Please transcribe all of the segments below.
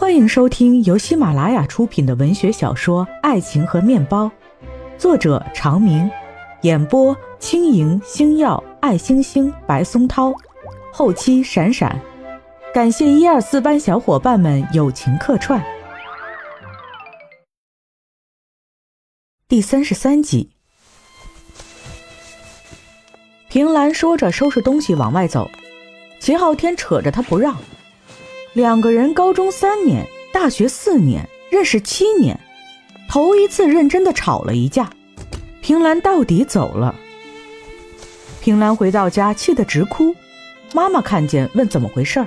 欢迎收听由喜马拉雅出品的文学小说《爱情和面包》，作者长明，演播轻盈、星耀、爱星星、白松涛，后期闪闪。感谢一二四班小伙伴们友情客串。第三十三集，平兰说着收拾东西往外走，齐昊天扯着他不让。两个人高中三年，大学四年，认识七年，头一次认真的吵了一架。平兰到底走了。平兰回到家，气得直哭。妈妈看见，问怎么回事儿。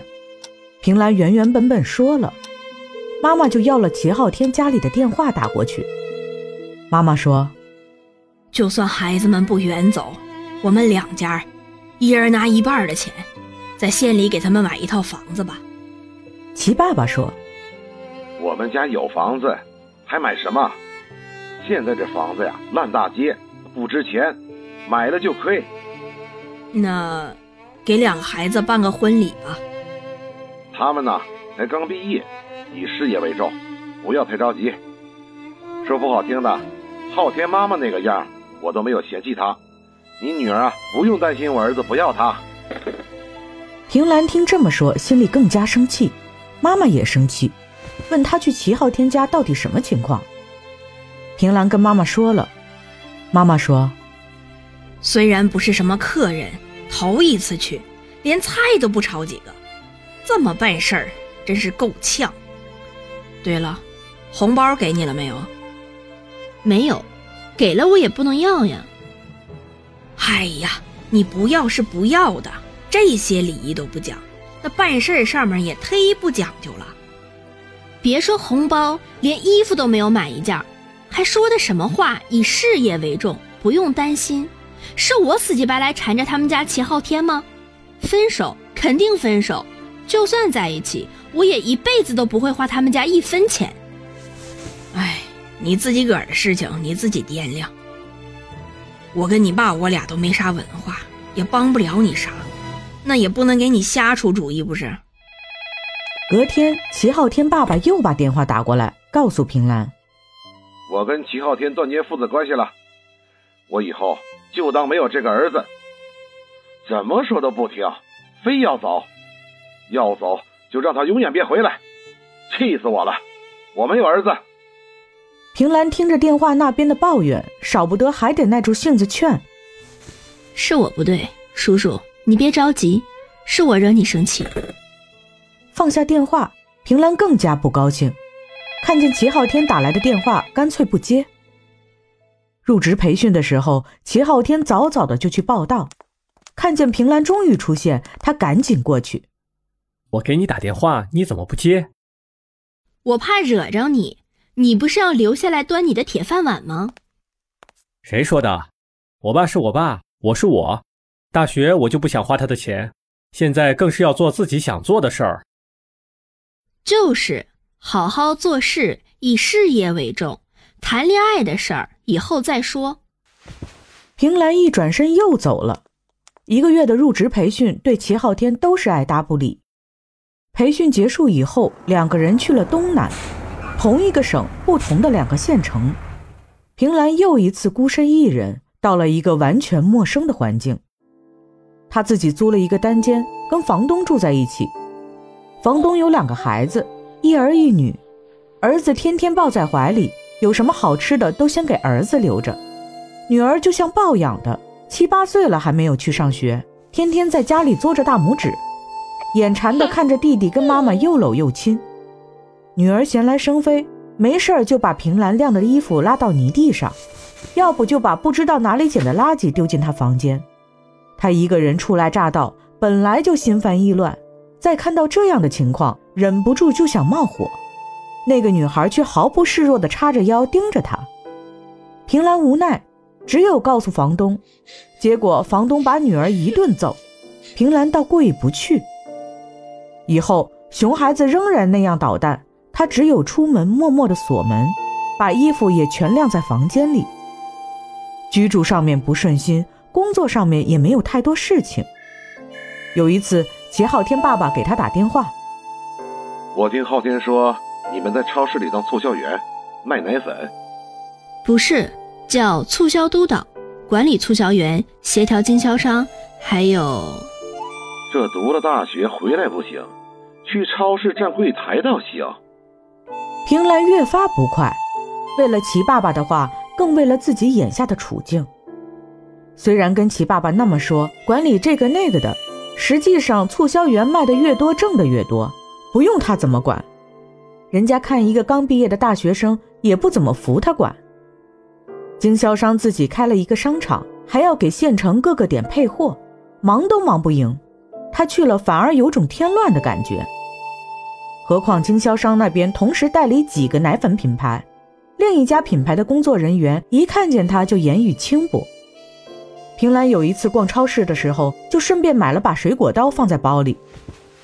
平兰原原本本说了，妈妈就要了齐昊天家里的电话打过去。妈妈说：“就算孩子们不远走，我们两家，一人拿一半的钱，在县里给他们买一套房子吧。”齐爸爸说：“我们家有房子，还买什么？现在这房子呀，烂大街，不值钱，买了就亏。那，给两个孩子办个婚礼吧。他们呢，才刚毕业，以事业为重，不要太着急。说不好听的，昊天妈妈那个样，我都没有嫌弃她。你女儿啊，不用担心我儿子不要她。”平兰听这么说，心里更加生气。妈妈也生气，问他去齐昊天家到底什么情况。平兰跟妈妈说了，妈妈说：“虽然不是什么客人，头一次去，连菜都不炒几个，这么办事儿真是够呛。对了，红包给你了没有？没有，给了我也不能要呀。哎呀，你不要是不要的，这些礼仪都不讲。”那办事上面也忒不讲究了，别说红包，连衣服都没有买一件，还说的什么话？以事业为重，不用担心。是我死乞白赖缠着他们家齐昊天吗？分手肯定分手，就算在一起，我也一辈子都不会花他们家一分钱。哎，你自己个儿的事情你自己掂量。我跟你爸，我俩都没啥文化，也帮不了你啥。那也不能给你瞎出主意，不是？隔天，齐昊天爸爸又把电话打过来，告诉平兰：“我跟齐昊天断绝父子关系了，我以后就当没有这个儿子。怎么说都不听，非要走，要走就让他永远别回来，气死我了！我没有儿子。”平兰听着电话那边的抱怨，少不得还得耐住性子劝：“是我不对，叔叔。”你别着急，是我惹你生气。放下电话，平兰更加不高兴，看见齐昊天打来的电话，干脆不接。入职培训的时候，齐昊天早早的就去报道，看见平兰终于出现，他赶紧过去。我给你打电话，你怎么不接？我怕惹着你，你不是要留下来端你的铁饭碗吗？谁说的？我爸是我爸，我是我。大学我就不想花他的钱，现在更是要做自己想做的事儿。就是好好做事，以事业为重。谈恋爱的事儿以后再说。平兰一转身又走了。一个月的入职培训对齐昊天都是爱答不理。培训结束以后，两个人去了东南，同一个省，不同的两个县城。平兰又一次孤身一人到了一个完全陌生的环境。他自己租了一个单间，跟房东住在一起。房东有两个孩子，一儿一女。儿子天天抱在怀里，有什么好吃的都先给儿子留着。女儿就像抱养的，七八岁了还没有去上学，天天在家里嘬着大拇指，眼馋的看着弟弟跟妈妈又搂又亲。女儿闲来生非，没事儿就把平兰晾的衣服拉到泥地上，要不就把不知道哪里捡的垃圾丢进他房间。他一个人初来乍到，本来就心烦意乱，再看到这样的情况，忍不住就想冒火。那个女孩却毫不示弱地叉着腰盯着他。平兰无奈，只有告诉房东。结果房东把女儿一顿揍，平兰倒过意不去。以后熊孩子仍然那样捣蛋，他只有出门默默地锁门，把衣服也全晾在房间里。居住上面不顺心。工作上面也没有太多事情。有一次，齐昊天爸爸给他打电话：“我听昊天说，你们在超市里当促销员，卖奶粉。不是，叫促销督导，管理促销员，协调经销商，还有……这读了大学回来不行，去超市站柜台倒行。平兰越发不快，为了齐爸爸的话，更为了自己眼下的处境。虽然跟齐爸爸那么说，管理这个那个的，实际上促销员卖的越多，挣的越多。不用他怎么管，人家看一个刚毕业的大学生也不怎么服他管。经销商自己开了一个商场，还要给县城各个点配货，忙都忙不赢。他去了反而有种添乱的感觉。何况经销商那边同时代理几个奶粉品牌，另一家品牌的工作人员一看见他就言语轻薄。平兰有一次逛超市的时候，就顺便买了把水果刀放在包里。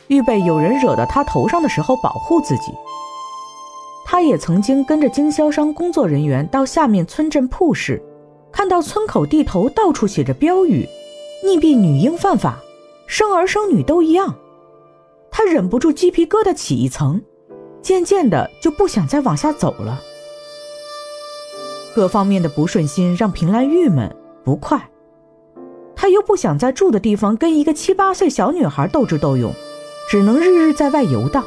预备有人惹到他头上的时候保护自己。他也曾经跟着经销商工作人员到下面村镇铺市，看到村口地头到处写着标语：“溺毙女婴犯法，生儿生女都一样。”他忍不住鸡皮疙瘩起一层，渐渐的就不想再往下走了。各方面的不顺心让平兰郁闷不快，他又不想在住的地方跟一个七八岁小女孩斗智斗勇。只能日日在外游荡，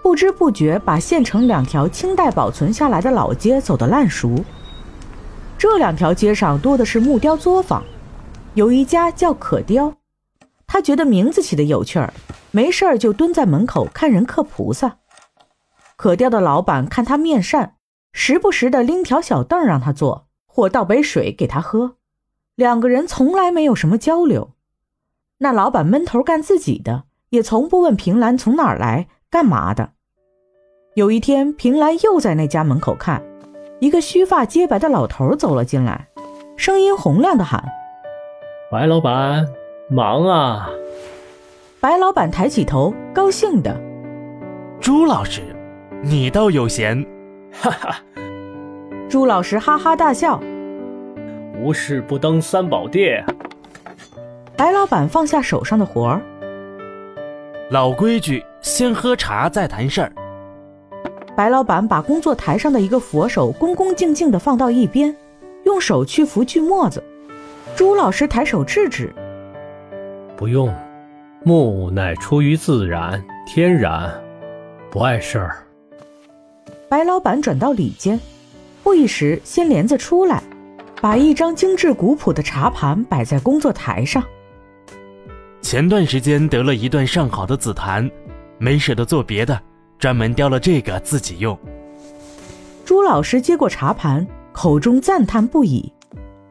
不知不觉把县城两条清代保存下来的老街走得烂熟。这两条街上多的是木雕作坊，有一家叫可雕，他觉得名字起的有趣儿，没事儿就蹲在门口看人刻菩萨。可雕的老板看他面善，时不时的拎条小凳让他坐，或倒杯水给他喝，两个人从来没有什么交流。那老板闷头干自己的。也从不问平兰从哪儿来，干嘛的。有一天，平兰又在那家门口看，一个须发皆白的老头走了进来，声音洪亮的喊：“白老板，忙啊！”白老板抬起头，高兴的：“朱老师，你倒有闲。”哈哈。朱老师哈哈大笑：“无事不登三宝殿。”白老板放下手上的活儿。老规矩，先喝茶再谈事儿。白老板把工作台上的一个佛手恭恭敬敬地放到一边，用手去扶锯末子。朱老师抬手制止：“不用，木乃出于自然，天然，不碍事儿。”白老板转到里间，不一时，掀帘子出来，把一张精致古朴的茶盘摆在工作台上。前段时间得了一段上好的紫檀，没舍得做别的，专门雕了这个自己用。朱老师接过茶盘，口中赞叹不已。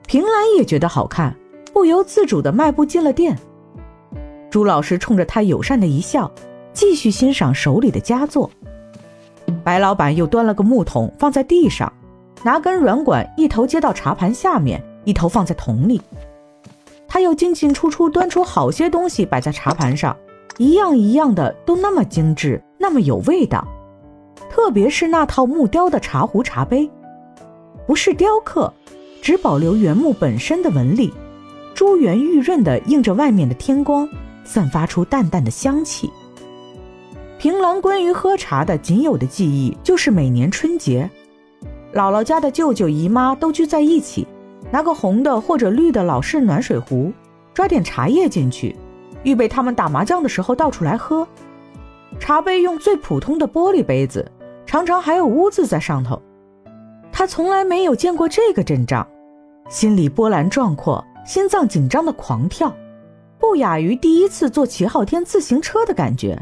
平兰也觉得好看，不由自主的迈步进了店。朱老师冲着他友善的一笑，继续欣赏手里的佳作。白老板又端了个木桶放在地上，拿根软管一头接到茶盘下面，一头放在桶里。他又进进出出端出好些东西摆在茶盘上，一样一样的都那么精致，那么有味道。特别是那套木雕的茶壶、茶杯，不是雕刻，只保留原木本身的纹理，珠圆玉润的映着外面的天光，散发出淡淡的香气。平兰关于喝茶的仅有的记忆，就是每年春节，姥姥家的舅舅姨妈都聚在一起。拿个红的或者绿的老式暖水壶，抓点茶叶进去，预备他们打麻将的时候倒出来喝。茶杯用最普通的玻璃杯子，常常还有污渍在上头。他从来没有见过这个阵仗，心里波澜壮阔，心脏紧张的狂跳，不亚于第一次坐齐昊天自行车的感觉。